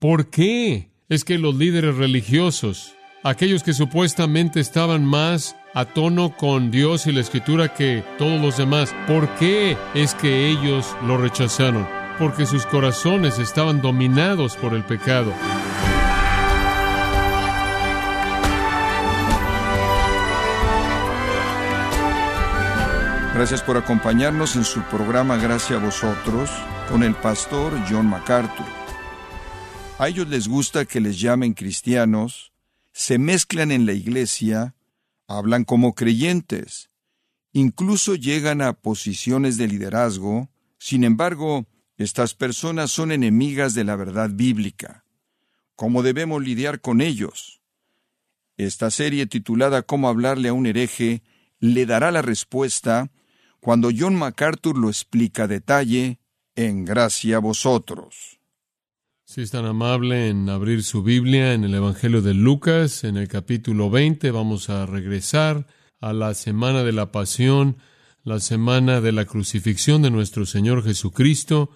¿Por qué? Es que los líderes religiosos, aquellos que supuestamente estaban más a tono con Dios y la escritura que todos los demás, ¿por qué es que ellos lo rechazaron? Porque sus corazones estaban dominados por el pecado. Gracias por acompañarnos en su programa Gracias a vosotros con el pastor John MacArthur. A ellos les gusta que les llamen cristianos, se mezclan en la iglesia, hablan como creyentes, incluso llegan a posiciones de liderazgo, sin embargo, estas personas son enemigas de la verdad bíblica. ¿Cómo debemos lidiar con ellos? Esta serie titulada Cómo hablarle a un hereje le dará la respuesta cuando John MacArthur lo explica a detalle en Gracia a vosotros. Si es tan amable en abrir su Biblia en el Evangelio de Lucas, en el capítulo 20, vamos a regresar a la semana de la pasión, la semana de la crucifixión de nuestro Señor Jesucristo,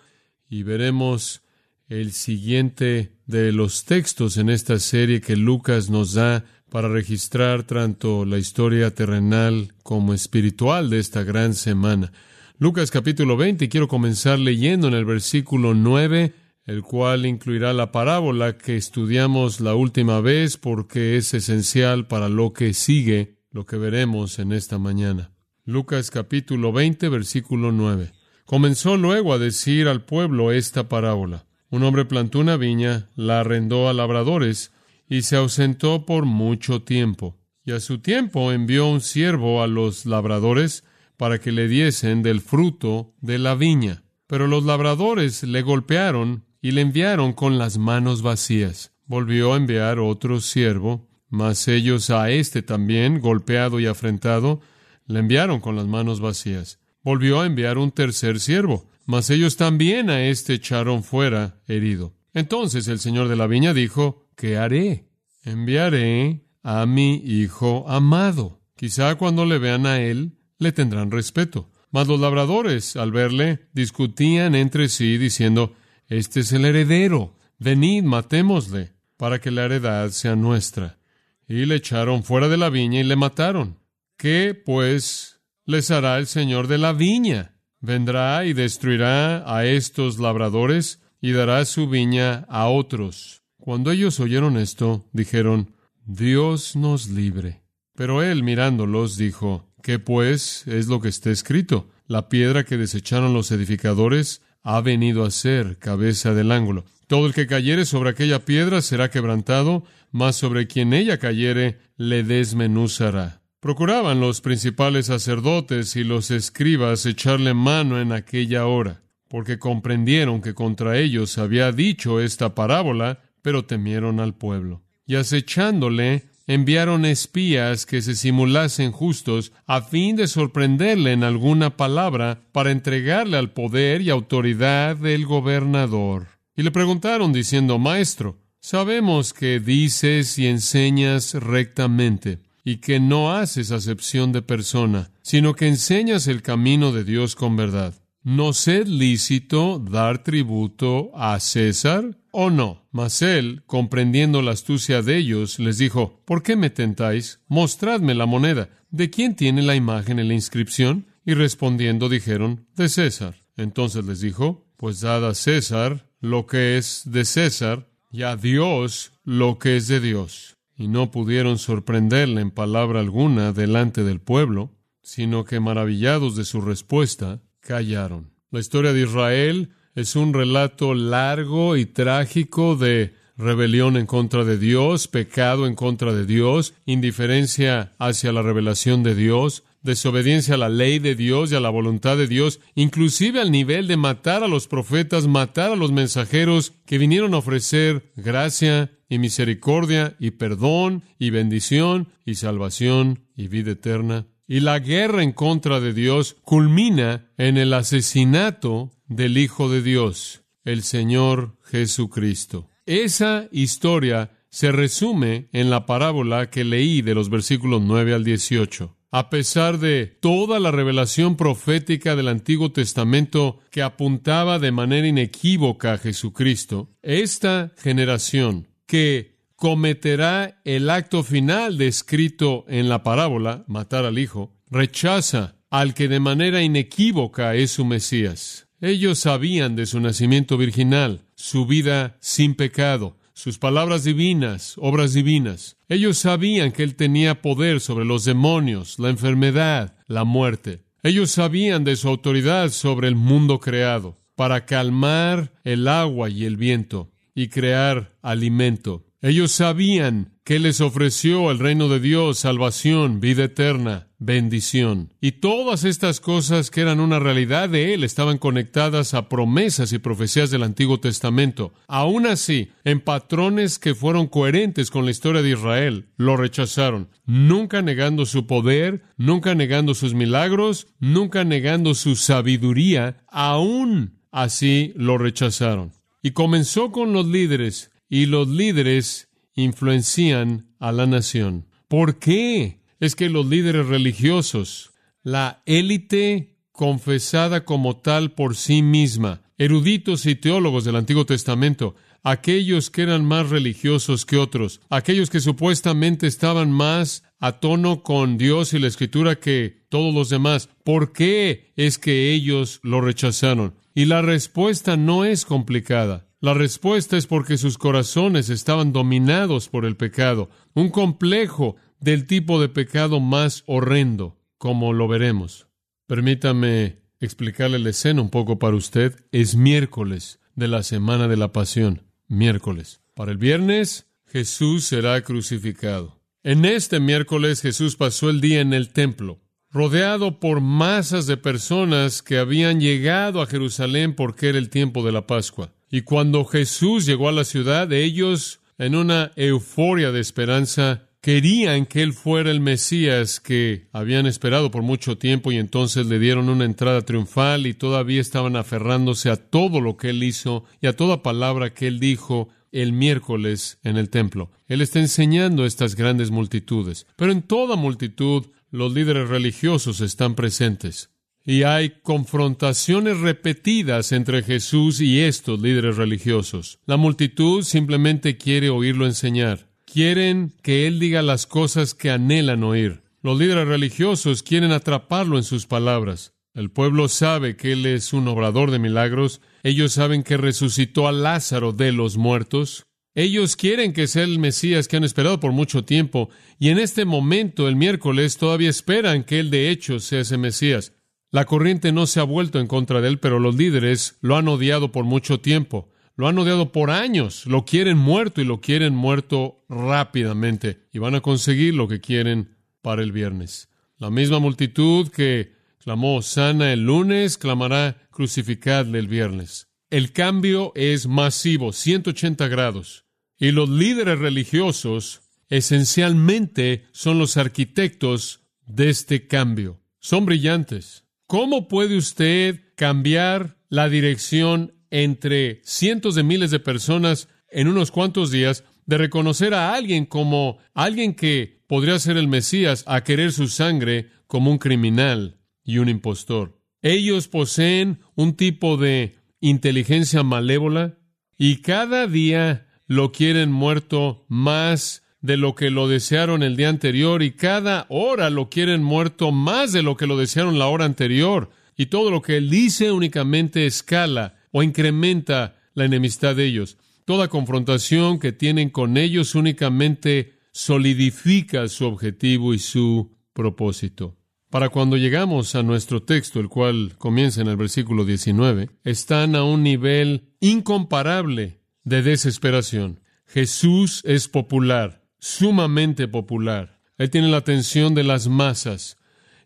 y veremos el siguiente de los textos en esta serie que Lucas nos da para registrar tanto la historia terrenal como espiritual de esta gran semana. Lucas capítulo 20, quiero comenzar leyendo en el versículo 9, el cual incluirá la parábola que estudiamos la última vez porque es esencial para lo que sigue, lo que veremos en esta mañana. Lucas capítulo 20, versículo 9. Comenzó luego a decir al pueblo esta parábola. Un hombre plantó una viña, la arrendó a labradores, y se ausentó por mucho tiempo. Y a su tiempo envió un siervo a los labradores para que le diesen del fruto de la viña. Pero los labradores le golpearon y le enviaron con las manos vacías. Volvió a enviar otro siervo, mas ellos a éste también, golpeado y afrentado, le enviaron con las manos vacías. Volvió a enviar un tercer siervo, mas ellos también a éste echaron fuera herido. Entonces el señor de la viña dijo, ¿qué haré? Enviaré a mi hijo amado. Quizá cuando le vean a él, le tendrán respeto. Mas los labradores, al verle, discutían entre sí, diciendo, Este es el heredero, venid, matémosle, para que la heredad sea nuestra. Y le echaron fuera de la viña y le mataron. ¿Qué, pues, les hará el Señor de la viña? Vendrá y destruirá a estos labradores y dará su viña a otros cuando ellos oyeron esto, dijeron, Dios nos libre. Pero él mirándolos dijo, ¿qué pues es lo que está escrito? La piedra que desecharon los edificadores ha venido a ser cabeza del ángulo. Todo el que cayere sobre aquella piedra será quebrantado, mas sobre quien ella cayere le desmenuzará. Procuraban los principales sacerdotes y los escribas echarle mano en aquella hora, porque comprendieron que contra ellos había dicho esta parábola pero temieron al pueblo. Y acechándole, enviaron espías que se simulasen justos a fin de sorprenderle en alguna palabra para entregarle al poder y autoridad del gobernador. Y le preguntaron diciendo, Maestro, sabemos que dices y enseñas rectamente y que no haces acepción de persona, sino que enseñas el camino de Dios con verdad. ¿No es lícito dar tributo a César o no? Mas él, comprendiendo la astucia de ellos, les dijo, ¿por qué me tentáis? Mostradme la moneda. ¿De quién tiene la imagen en la inscripción? Y respondiendo dijeron, de César. Entonces les dijo, pues dad a César lo que es de César y a Dios lo que es de Dios. Y no pudieron sorprenderle en palabra alguna delante del pueblo, sino que maravillados de su respuesta, callaron. La historia de Israel es un relato largo y trágico de rebelión en contra de Dios, pecado en contra de Dios, indiferencia hacia la revelación de Dios, desobediencia a la ley de Dios y a la voluntad de Dios, inclusive al nivel de matar a los profetas, matar a los mensajeros que vinieron a ofrecer gracia y misericordia y perdón y bendición y salvación y vida eterna y la guerra en contra de Dios culmina en el asesinato del Hijo de Dios, el Señor Jesucristo. Esa historia se resume en la parábola que leí de los versículos 9 al 18. a pesar de toda la revelación profética del Antiguo Testamento que apuntaba de manera inequívoca a Jesucristo, esta generación que cometerá el acto final descrito en la parábola, matar al Hijo, rechaza al que de manera inequívoca es su Mesías. Ellos sabían de su nacimiento virginal, su vida sin pecado, sus palabras divinas, obras divinas. Ellos sabían que Él tenía poder sobre los demonios, la enfermedad, la muerte. Ellos sabían de su autoridad sobre el mundo creado, para calmar el agua y el viento y crear alimento. Ellos sabían que les ofreció el reino de Dios, salvación, vida eterna, bendición. Y todas estas cosas que eran una realidad de Él estaban conectadas a promesas y profecías del Antiguo Testamento. Aún así, en patrones que fueron coherentes con la historia de Israel, lo rechazaron, nunca negando su poder, nunca negando sus milagros, nunca negando su sabiduría, aún así lo rechazaron. Y comenzó con los líderes y los líderes influencian a la nación. ¿Por qué? Es que los líderes religiosos, la élite confesada como tal por sí misma, eruditos y teólogos del Antiguo Testamento, aquellos que eran más religiosos que otros, aquellos que supuestamente estaban más a tono con Dios y la Escritura que todos los demás. ¿Por qué es que ellos lo rechazaron? Y la respuesta no es complicada. La respuesta es porque sus corazones estaban dominados por el pecado, un complejo del tipo de pecado más horrendo, como lo veremos. Permítame explicarle la escena un poco para usted. Es miércoles de la semana de la pasión, miércoles. Para el viernes, Jesús será crucificado. En este miércoles Jesús pasó el día en el templo, rodeado por masas de personas que habían llegado a Jerusalén porque era el tiempo de la Pascua. Y cuando Jesús llegó a la ciudad, ellos, en una euforia de esperanza, querían que Él fuera el Mesías que habían esperado por mucho tiempo y entonces le dieron una entrada triunfal y todavía estaban aferrándose a todo lo que Él hizo y a toda palabra que Él dijo el miércoles en el templo. Él está enseñando a estas grandes multitudes, pero en toda multitud los líderes religiosos están presentes. Y hay confrontaciones repetidas entre Jesús y estos líderes religiosos. La multitud simplemente quiere oírlo enseñar. Quieren que Él diga las cosas que anhelan oír. Los líderes religiosos quieren atraparlo en sus palabras. El pueblo sabe que Él es un obrador de milagros. Ellos saben que resucitó a Lázaro de los muertos. Ellos quieren que sea el Mesías que han esperado por mucho tiempo. Y en este momento, el miércoles, todavía esperan que Él de hecho sea ese Mesías. La corriente no se ha vuelto en contra de él, pero los líderes lo han odiado por mucho tiempo. Lo han odiado por años. Lo quieren muerto y lo quieren muerto rápidamente. Y van a conseguir lo que quieren para el viernes. La misma multitud que clamó sana el lunes, clamará crucificadle el viernes. El cambio es masivo, 180 grados. Y los líderes religiosos esencialmente son los arquitectos de este cambio. Son brillantes. ¿Cómo puede usted cambiar la dirección entre cientos de miles de personas en unos cuantos días de reconocer a alguien como alguien que podría ser el Mesías a querer su sangre como un criminal y un impostor? Ellos poseen un tipo de inteligencia malévola y cada día lo quieren muerto más de lo que lo desearon el día anterior y cada hora lo quieren muerto más de lo que lo desearon la hora anterior. Y todo lo que él dice únicamente escala o incrementa la enemistad de ellos. Toda confrontación que tienen con ellos únicamente solidifica su objetivo y su propósito. Para cuando llegamos a nuestro texto, el cual comienza en el versículo 19, están a un nivel incomparable de desesperación. Jesús es popular sumamente popular. Él tiene la atención de las masas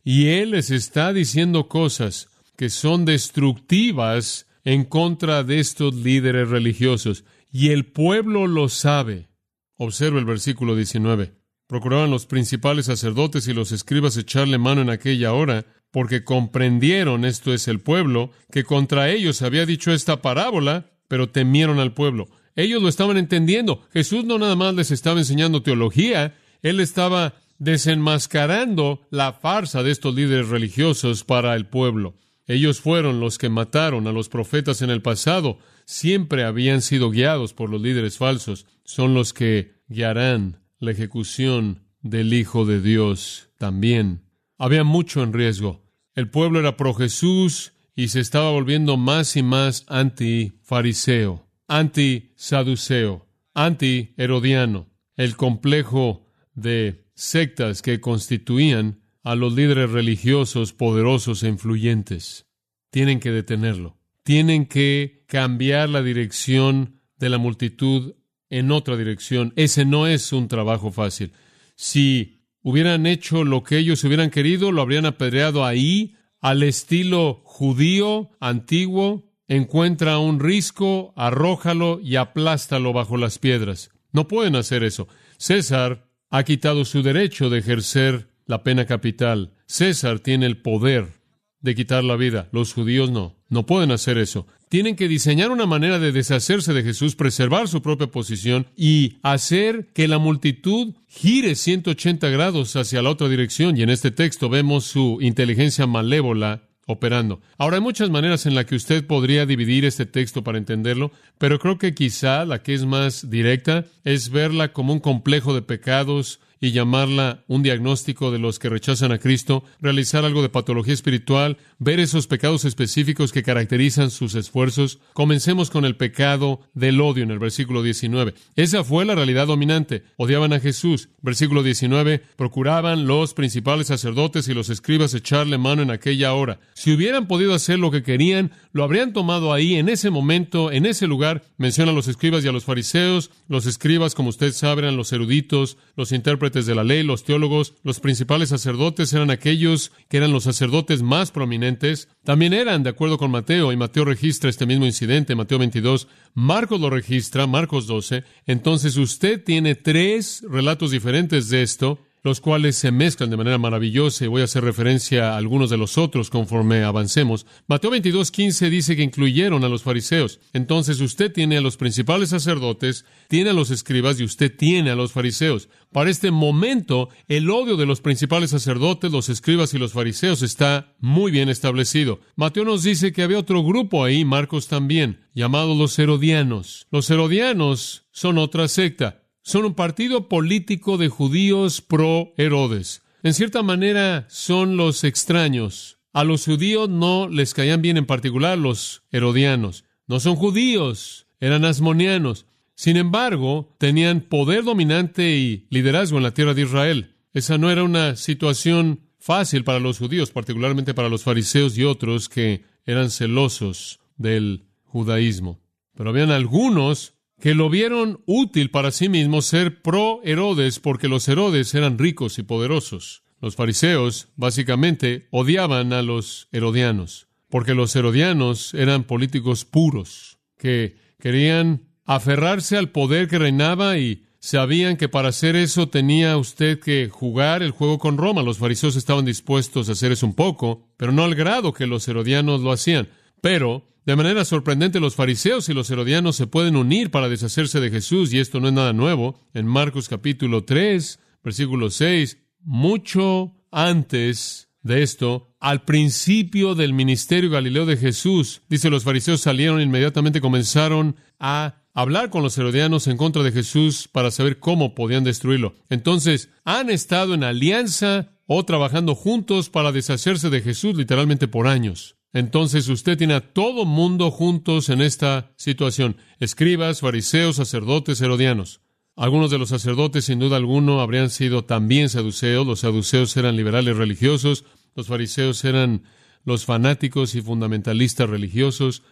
y Él les está diciendo cosas que son destructivas en contra de estos líderes religiosos y el pueblo lo sabe. Observa el versículo 19. Procuraban los principales sacerdotes y los escribas echarle mano en aquella hora, porque comprendieron, esto es el pueblo, que contra ellos había dicho esta parábola, pero temieron al pueblo. Ellos lo estaban entendiendo. Jesús no nada más les estaba enseñando teología, él estaba desenmascarando la farsa de estos líderes religiosos para el pueblo. Ellos fueron los que mataron a los profetas en el pasado. Siempre habían sido guiados por los líderes falsos. Son los que guiarán la ejecución del Hijo de Dios también. Había mucho en riesgo. El pueblo era pro Jesús y se estaba volviendo más y más anti-fariseo, anti-saduceo, anti-herodiano. El complejo de sectas que constituían a los líderes religiosos poderosos e influyentes. Tienen que detenerlo. Tienen que cambiar la dirección de la multitud en otra dirección. Ese no es un trabajo fácil. Si hubieran hecho lo que ellos hubieran querido, lo habrían apedreado ahí, al estilo judío antiguo. Encuentra un risco, arrójalo y aplástalo bajo las piedras. No pueden hacer eso. César ha quitado su derecho de ejercer la pena capital. César tiene el poder de quitar la vida. Los judíos no. No pueden hacer eso. Tienen que diseñar una manera de deshacerse de Jesús, preservar su propia posición y hacer que la multitud gire 180 grados hacia la otra dirección. Y en este texto vemos su inteligencia malévola operando. Ahora hay muchas maneras en las que usted podría dividir este texto para entenderlo, pero creo que quizá la que es más directa es verla como un complejo de pecados y llamarla un diagnóstico de los que rechazan a Cristo, realizar algo de patología espiritual, ver esos pecados específicos que caracterizan sus esfuerzos. Comencemos con el pecado del odio en el versículo 19. Esa fue la realidad dominante. Odiaban a Jesús. Versículo 19. Procuraban los principales sacerdotes y los escribas echarle mano en aquella hora. Si hubieran podido hacer lo que querían, lo habrían tomado ahí, en ese momento, en ese lugar. Menciona a los escribas y a los fariseos. Los escribas, como usted sabe, los eruditos, los intérpretes de la ley, los teólogos, los principales sacerdotes eran aquellos que eran los sacerdotes más prominentes. También eran, de acuerdo con Mateo, y Mateo registra este mismo incidente, Mateo 22, Marcos lo registra, Marcos 12. Entonces usted tiene tres relatos diferentes de esto los cuales se mezclan de manera maravillosa y voy a hacer referencia a algunos de los otros conforme avancemos. Mateo 22:15 dice que incluyeron a los fariseos. Entonces usted tiene a los principales sacerdotes, tiene a los escribas y usted tiene a los fariseos. Para este momento, el odio de los principales sacerdotes, los escribas y los fariseos está muy bien establecido. Mateo nos dice que había otro grupo ahí, Marcos también, llamado los herodianos. Los herodianos son otra secta son un partido político de judíos pro Herodes. En cierta manera son los extraños. A los judíos no les caían bien en particular los herodianos. No son judíos, eran asmonianos. Sin embargo, tenían poder dominante y liderazgo en la tierra de Israel. Esa no era una situación fácil para los judíos, particularmente para los fariseos y otros que eran celosos del judaísmo. Pero habían algunos que lo vieron útil para sí mismos ser pro Herodes porque los Herodes eran ricos y poderosos. Los fariseos básicamente odiaban a los herodianos porque los herodianos eran políticos puros que querían aferrarse al poder que reinaba y sabían que para hacer eso tenía usted que jugar el juego con Roma. Los fariseos estaban dispuestos a hacer eso un poco, pero no al grado que los herodianos lo hacían. Pero de manera sorprendente, los fariseos y los herodianos se pueden unir para deshacerse de Jesús, y esto no es nada nuevo. En Marcos capítulo 3, versículo 6, mucho antes de esto, al principio del ministerio galileo de Jesús, dice, los fariseos salieron e inmediatamente comenzaron a hablar con los herodianos en contra de Jesús para saber cómo podían destruirlo. Entonces, han estado en alianza o trabajando juntos para deshacerse de Jesús literalmente por años. Entonces usted tiene a todo mundo juntos en esta situación. Escribas, fariseos, sacerdotes, herodianos. Algunos de los sacerdotes, sin duda alguno, habrían sido también saduceos. Los saduceos eran liberales religiosos. Los fariseos eran los fanáticos y fundamentalistas religiosos.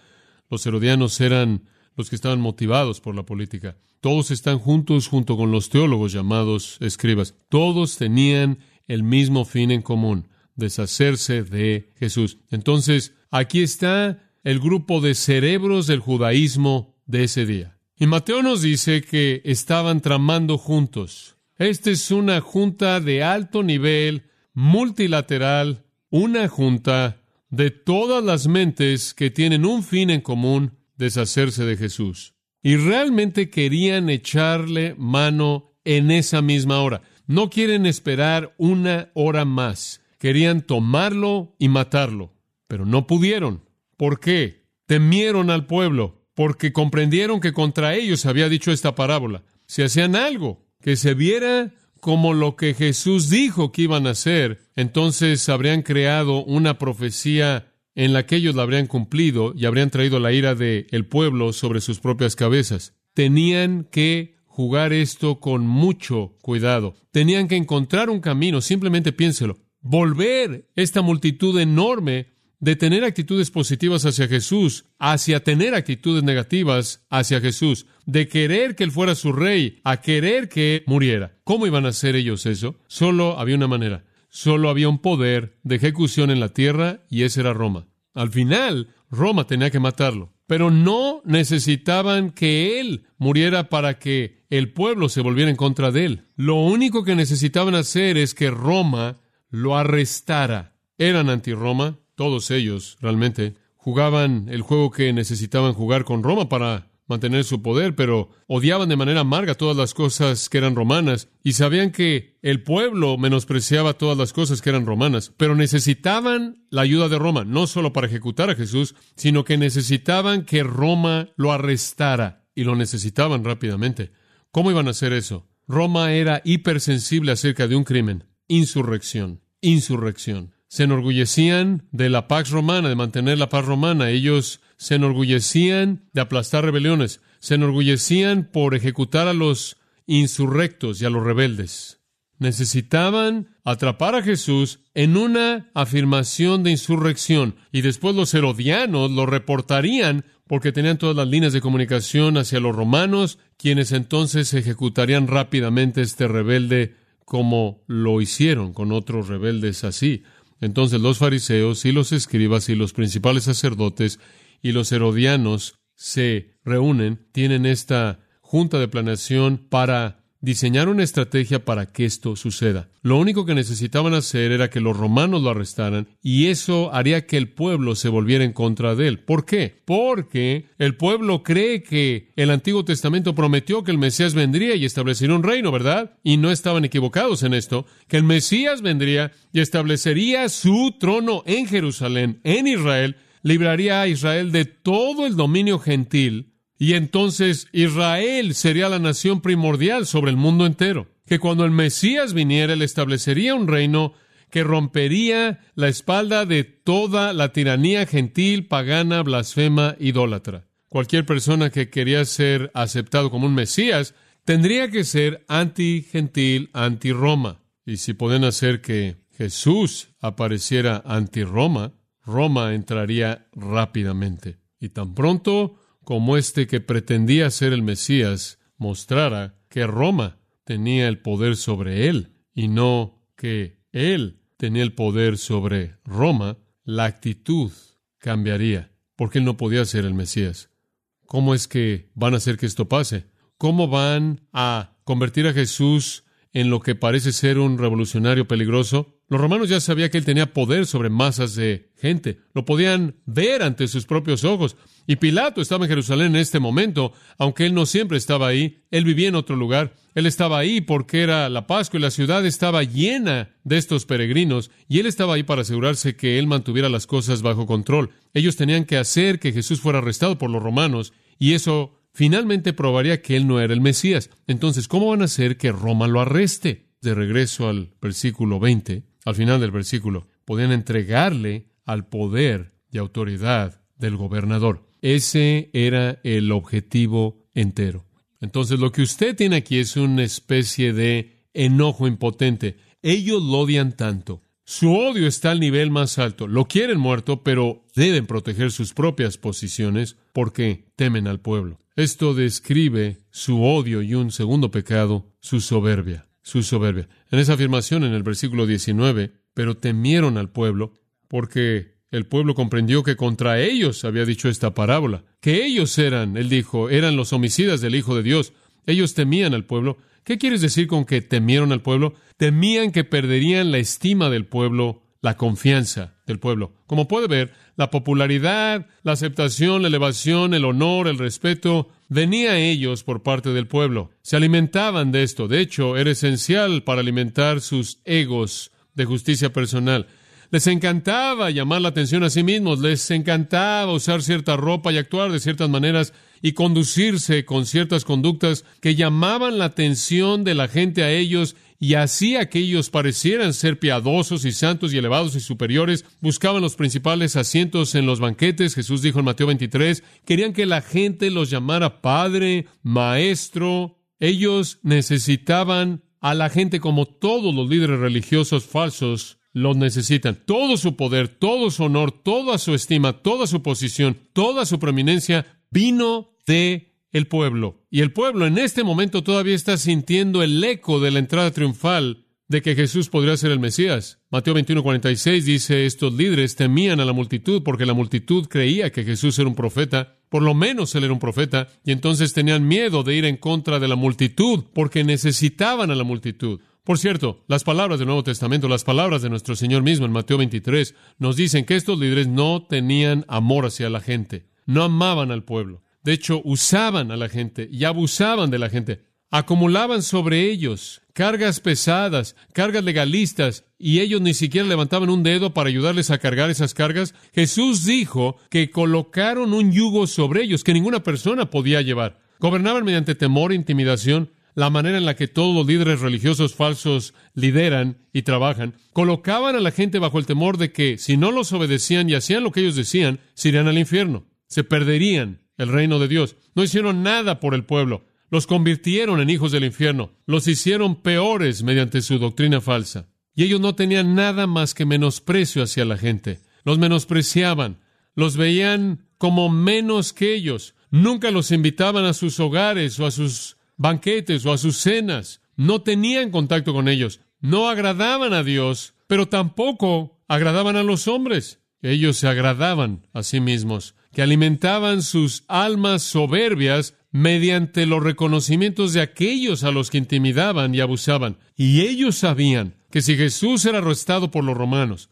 Los herodianos eran los que estaban motivados por la política. Todos están juntos junto con los teólogos llamados escribas. Todos tenían el mismo fin en común deshacerse de Jesús. Entonces, aquí está el grupo de cerebros del judaísmo de ese día. Y Mateo nos dice que estaban tramando juntos. Esta es una junta de alto nivel, multilateral, una junta de todas las mentes que tienen un fin en común, deshacerse de Jesús. Y realmente querían echarle mano en esa misma hora. No quieren esperar una hora más. Querían tomarlo y matarlo, pero no pudieron. ¿Por qué? Temieron al pueblo, porque comprendieron que contra ellos había dicho esta parábola. Si hacían algo que se viera como lo que Jesús dijo que iban a hacer, entonces habrían creado una profecía en la que ellos la habrían cumplido y habrían traído la ira del el pueblo sobre sus propias cabezas. Tenían que jugar esto con mucho cuidado. Tenían que encontrar un camino, simplemente piénselo. Volver esta multitud enorme de tener actitudes positivas hacia Jesús, hacia tener actitudes negativas hacia Jesús, de querer que Él fuera su rey, a querer que muriera. ¿Cómo iban a hacer ellos eso? Solo había una manera. Solo había un poder de ejecución en la tierra y ese era Roma. Al final, Roma tenía que matarlo. Pero no necesitaban que él muriera para que el pueblo se volviera en contra de él. Lo único que necesitaban hacer es que Roma lo arrestara. Eran anti-Roma, todos ellos realmente. Jugaban el juego que necesitaban jugar con Roma para mantener su poder, pero odiaban de manera amarga todas las cosas que eran romanas y sabían que el pueblo menospreciaba todas las cosas que eran romanas, pero necesitaban la ayuda de Roma, no solo para ejecutar a Jesús, sino que necesitaban que Roma lo arrestara y lo necesitaban rápidamente. ¿Cómo iban a hacer eso? Roma era hipersensible acerca de un crimen, insurrección, insurrección. Se enorgullecían de la pax romana, de mantener la paz romana. Ellos se enorgullecían de aplastar rebeliones, se enorgullecían por ejecutar a los insurrectos y a los rebeldes. Necesitaban atrapar a Jesús en una afirmación de insurrección y después los herodianos lo reportarían porque tenían todas las líneas de comunicación hacia los romanos, quienes entonces ejecutarían rápidamente este rebelde como lo hicieron con otros rebeldes así. Entonces los fariseos y los escribas y los principales sacerdotes y los herodianos se reúnen, tienen esta junta de planeación para diseñar una estrategia para que esto suceda. Lo único que necesitaban hacer era que los romanos lo arrestaran y eso haría que el pueblo se volviera en contra de él. ¿Por qué? Porque el pueblo cree que el Antiguo Testamento prometió que el Mesías vendría y establecería un reino, ¿verdad? Y no estaban equivocados en esto, que el Mesías vendría y establecería su trono en Jerusalén, en Israel, libraría a Israel de todo el dominio gentil, y entonces Israel sería la nación primordial sobre el mundo entero. Que cuando el Mesías viniera, él establecería un reino que rompería la espalda de toda la tiranía gentil, pagana, blasfema, idólatra. Cualquier persona que quería ser aceptado como un Mesías tendría que ser anti-gentil, anti-Roma. Y si pueden hacer que Jesús apareciera anti-Roma, Roma entraría rápidamente. Y tan pronto como este que pretendía ser el Mesías mostrara que Roma tenía el poder sobre él y no que él tenía el poder sobre Roma, la actitud cambiaría, porque él no podía ser el Mesías. ¿Cómo es que van a hacer que esto pase? ¿Cómo van a convertir a Jesús en lo que parece ser un revolucionario peligroso? Los romanos ya sabían que él tenía poder sobre masas de gente. Lo podían ver ante sus propios ojos. Y Pilato estaba en Jerusalén en este momento, aunque él no siempre estaba ahí. Él vivía en otro lugar. Él estaba ahí porque era la Pascua y la ciudad estaba llena de estos peregrinos. Y él estaba ahí para asegurarse que él mantuviera las cosas bajo control. Ellos tenían que hacer que Jesús fuera arrestado por los romanos. Y eso finalmente probaría que él no era el Mesías. Entonces, ¿cómo van a hacer que Roma lo arreste? De regreso al versículo 20 al final del versículo, podían entregarle al poder y autoridad del gobernador. Ese era el objetivo entero. Entonces lo que usted tiene aquí es una especie de enojo impotente. Ellos lo odian tanto. Su odio está al nivel más alto. Lo quieren muerto, pero deben proteger sus propias posiciones porque temen al pueblo. Esto describe su odio y un segundo pecado, su soberbia su soberbia. En esa afirmación en el versículo 19, pero temieron al pueblo porque el pueblo comprendió que contra ellos había dicho esta parábola, que ellos eran, él dijo, eran los homicidas del Hijo de Dios. Ellos temían al pueblo. ¿Qué quieres decir con que temieron al pueblo? Temían que perderían la estima del pueblo, la confianza del pueblo. Como puede ver, la popularidad, la aceptación, la elevación, el honor, el respeto, venía a ellos por parte del pueblo. Se alimentaban de esto. De hecho, era esencial para alimentar sus egos de justicia personal. Les encantaba llamar la atención a sí mismos, les encantaba usar cierta ropa y actuar de ciertas maneras y conducirse con ciertas conductas que llamaban la atención de la gente a ellos y hacía que ellos parecieran ser piadosos y santos y elevados y superiores, buscaban los principales asientos en los banquetes, Jesús dijo en Mateo 23, querían que la gente los llamara Padre, Maestro, ellos necesitaban a la gente como todos los líderes religiosos falsos los necesitan. Todo su poder, todo su honor, toda su estima, toda su posición, toda su preeminencia vino de el pueblo. Y el pueblo en este momento todavía está sintiendo el eco de la entrada triunfal de que Jesús podría ser el Mesías. Mateo 21:46 dice, estos líderes temían a la multitud porque la multitud creía que Jesús era un profeta, por lo menos él era un profeta, y entonces tenían miedo de ir en contra de la multitud porque necesitaban a la multitud. Por cierto, las palabras del Nuevo Testamento, las palabras de nuestro Señor mismo en Mateo 23, nos dicen que estos líderes no tenían amor hacia la gente, no amaban al pueblo. De hecho, usaban a la gente y abusaban de la gente. Acumulaban sobre ellos cargas pesadas, cargas legalistas, y ellos ni siquiera levantaban un dedo para ayudarles a cargar esas cargas. Jesús dijo que colocaron un yugo sobre ellos que ninguna persona podía llevar. Gobernaban mediante temor e intimidación, la manera en la que todos los líderes religiosos falsos lideran y trabajan, colocaban a la gente bajo el temor de que si no los obedecían y hacían lo que ellos decían, se irían al infierno, se perderían el reino de Dios. No hicieron nada por el pueblo, los convirtieron en hijos del infierno, los hicieron peores mediante su doctrina falsa. Y ellos no tenían nada más que menosprecio hacia la gente, los menospreciaban, los veían como menos que ellos, nunca los invitaban a sus hogares o a sus banquetes o a sus cenas. No tenían contacto con ellos. No agradaban a Dios, pero tampoco agradaban a los hombres. Ellos se agradaban a sí mismos, que alimentaban sus almas soberbias mediante los reconocimientos de aquellos a los que intimidaban y abusaban. Y ellos sabían que si Jesús era arrestado por los romanos,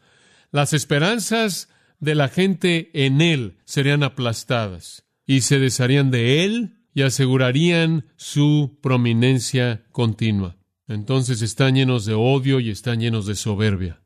las esperanzas de la gente en él serían aplastadas y se desharían de él y asegurarían su prominencia continua. Entonces están llenos de odio y están llenos de soberbia.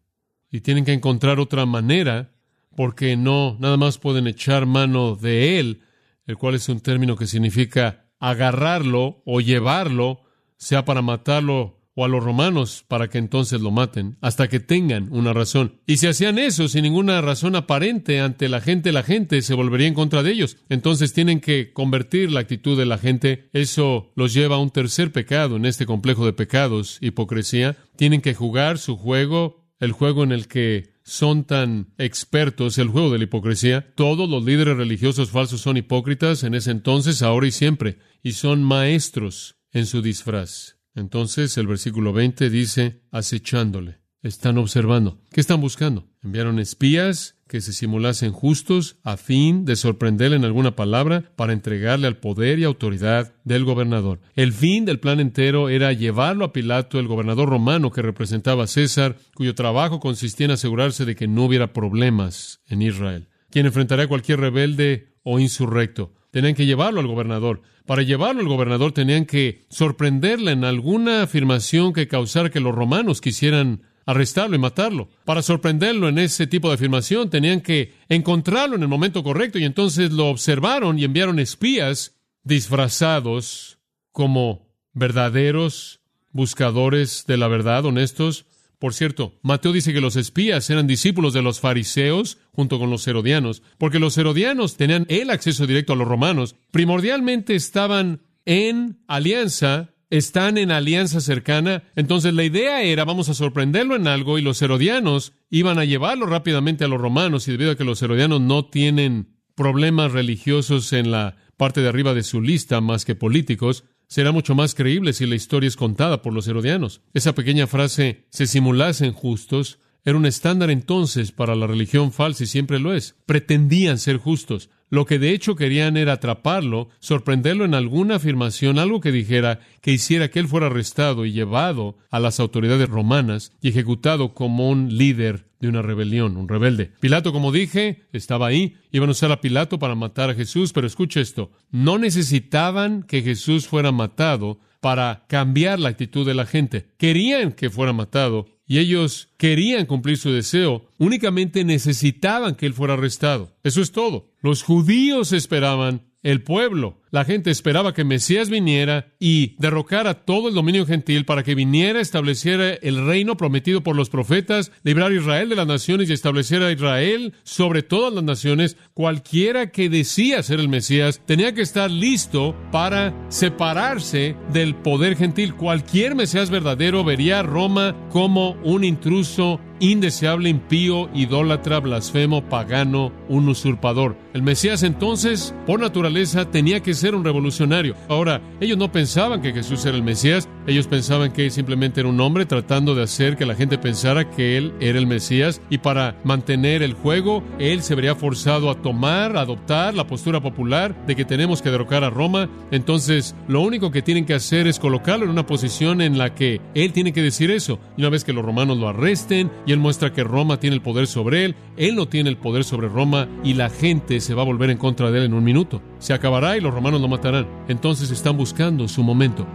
Y tienen que encontrar otra manera, porque no nada más pueden echar mano de él, el cual es un término que significa agarrarlo o llevarlo, sea para matarlo o a los romanos para que entonces lo maten, hasta que tengan una razón. Y si hacían eso sin ninguna razón aparente ante la gente, la gente se volvería en contra de ellos. Entonces tienen que convertir la actitud de la gente. Eso los lleva a un tercer pecado en este complejo de pecados, hipocresía. Tienen que jugar su juego, el juego en el que son tan expertos, el juego de la hipocresía. Todos los líderes religiosos falsos son hipócritas en ese entonces, ahora y siempre, y son maestros en su disfraz. Entonces el versículo 20 dice, acechándole. Están observando. ¿Qué están buscando? Enviaron espías que se simulasen justos a fin de sorprenderle en alguna palabra para entregarle al poder y autoridad del gobernador. El fin del plan entero era llevarlo a Pilato, el gobernador romano que representaba a César, cuyo trabajo consistía en asegurarse de que no hubiera problemas en Israel, quien enfrentaría a cualquier rebelde o insurrecto. Tenían que llevarlo al gobernador. Para llevarlo al gobernador tenían que sorprenderle en alguna afirmación que causara que los romanos quisieran arrestarlo y matarlo. Para sorprenderlo en ese tipo de afirmación tenían que encontrarlo en el momento correcto y entonces lo observaron y enviaron espías disfrazados como verdaderos buscadores de la verdad, honestos, por cierto, Mateo dice que los espías eran discípulos de los fariseos junto con los herodianos, porque los herodianos tenían el acceso directo a los romanos, primordialmente estaban en alianza, están en alianza cercana, entonces la idea era vamos a sorprenderlo en algo y los herodianos iban a llevarlo rápidamente a los romanos y debido a que los herodianos no tienen problemas religiosos en la parte de arriba de su lista más que políticos, será mucho más creíble si la historia es contada por los herodianos. Esa pequeña frase, se simulasen justos, era un estándar entonces para la religión falsa y siempre lo es. Pretendían ser justos. Lo que de hecho querían era atraparlo, sorprenderlo en alguna afirmación, algo que dijera que hiciera que él fuera arrestado y llevado a las autoridades romanas y ejecutado como un líder de una rebelión, un rebelde. Pilato, como dije, estaba ahí, iban a usar a Pilato para matar a Jesús, pero escucha esto, no necesitaban que Jesús fuera matado para cambiar la actitud de la gente. Querían que fuera matado y ellos querían cumplir su deseo, únicamente necesitaban que él fuera arrestado. Eso es todo. Los judíos esperaban, el pueblo la gente esperaba que Mesías viniera y derrocara todo el dominio gentil para que viniera, estableciera el reino prometido por los profetas, librar a Israel de las naciones y establecer a Israel sobre todas las naciones. Cualquiera que decía ser el Mesías tenía que estar listo para separarse del poder gentil. Cualquier Mesías verdadero vería a Roma como un intruso indeseable, impío, idólatra, blasfemo, pagano, un usurpador. El Mesías entonces, por naturaleza, tenía que ser un revolucionario. Ahora, ellos no pensaban que Jesús era el Mesías, ellos pensaban que simplemente era un hombre tratando de hacer que la gente pensara que él era el Mesías y para mantener el juego, él se vería forzado a tomar, a adoptar la postura popular de que tenemos que derrocar a Roma. Entonces, lo único que tienen que hacer es colocarlo en una posición en la que él tiene que decir eso. Y una vez que los romanos lo arresten y él muestra que Roma tiene el poder sobre él, él no tiene el poder sobre Roma y la gente se va a volver en contra de él en un minuto. Se acabará y los romanos lo matarán. Entonces están buscando su momento.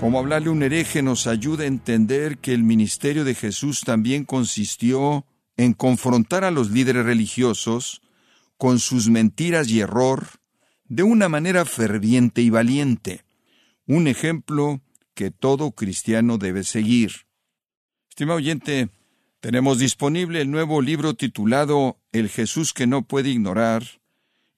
Como hablarle un hereje nos ayuda a entender que el ministerio de Jesús también consistió en confrontar a los líderes religiosos con sus mentiras y error de una manera ferviente y valiente, un ejemplo que todo cristiano debe seguir. Estimado oyente, tenemos disponible el nuevo libro titulado El Jesús que no puede ignorar,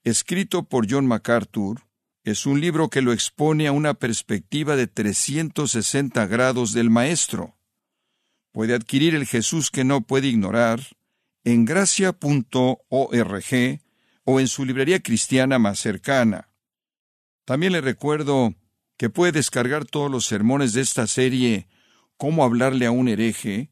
escrito por John MacArthur. Es un libro que lo expone a una perspectiva de 360 grados del Maestro. Puede adquirir el Jesús que no puede ignorar en gracia.org o en su librería cristiana más cercana. También le recuerdo que puede descargar todos los sermones de esta serie Cómo hablarle a un hereje